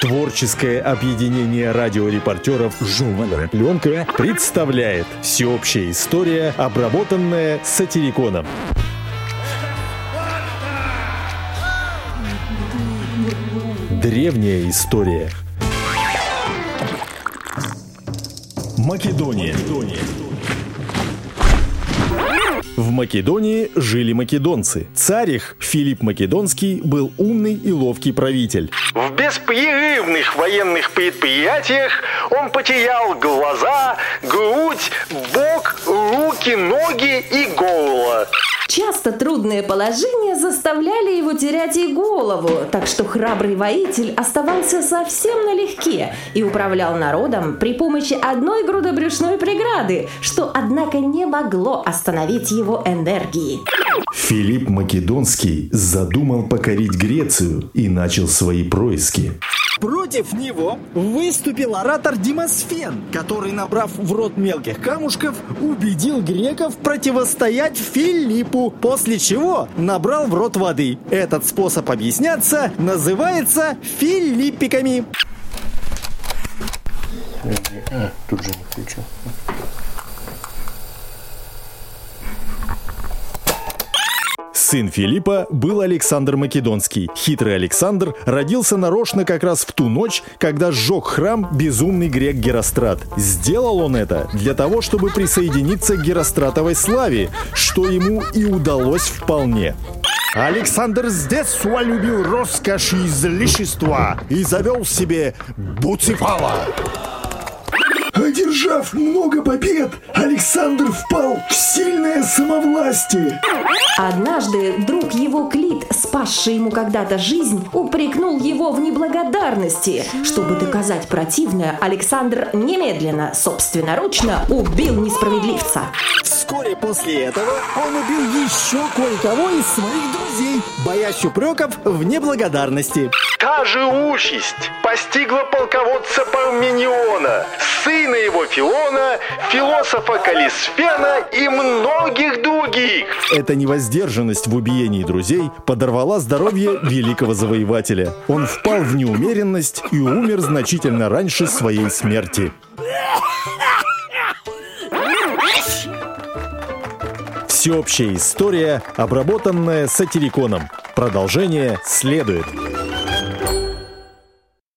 Творческое объединение радиорепортеров «Журнальная пленка» представляет всеобщая история, обработанная сатириконом. Древняя история. Македония. Македония. В Македонии жили македонцы. Царь их, Филипп Македонский, был умный и ловкий правитель. В беспрерывных военных предприятиях он потерял глаза, грудь, бок, руки, ноги и горло. Часто трудные положения заставляли его терять и голову, так что храбрый воитель оставался совсем налегке и управлял народом при помощи одной грудобрюшной преграды, что, однако, не могло остановить его энергии. Филипп Македонский задумал покорить Грецию и начал свои происки. Против него выступил оратор Димосфен, который, набрав в рот мелких камушков, убедил греков противостоять Филиппу, после чего набрал в рот воды. Этот способ объясняться называется филиппиками. А, тут же не включил. Сын Филиппа был Александр Македонский. Хитрый Александр родился нарочно как раз в ту ночь, когда сжег храм безумный грек Герострат. Сделал он это для того, чтобы присоединиться к Геростратовой славе, что ему и удалось вполне. Александр с детства любил роскошь и излишества и завел себе Буцефала. Одержав много побед, Александр впал в сильное самовластие. Однажды друг его Клит, спасший ему когда-то жизнь, упрекнул его в неблагодарности. Чтобы доказать противное, Александр немедленно, собственноручно убил несправедливца. Вскоре после этого он убил еще кое-кого из своих друзей, боясь упреков в неблагодарности. Та же участь постигла полководца Пармениона, сына его Филона, философа Калисфена и многих других. Эта невоздержанность в убиении друзей подорвала здоровье великого завоевателя. Он впал в неумеренность и умер значительно раньше своей смерти. Всеобщая история, обработанная сатириконом. Продолжение следует.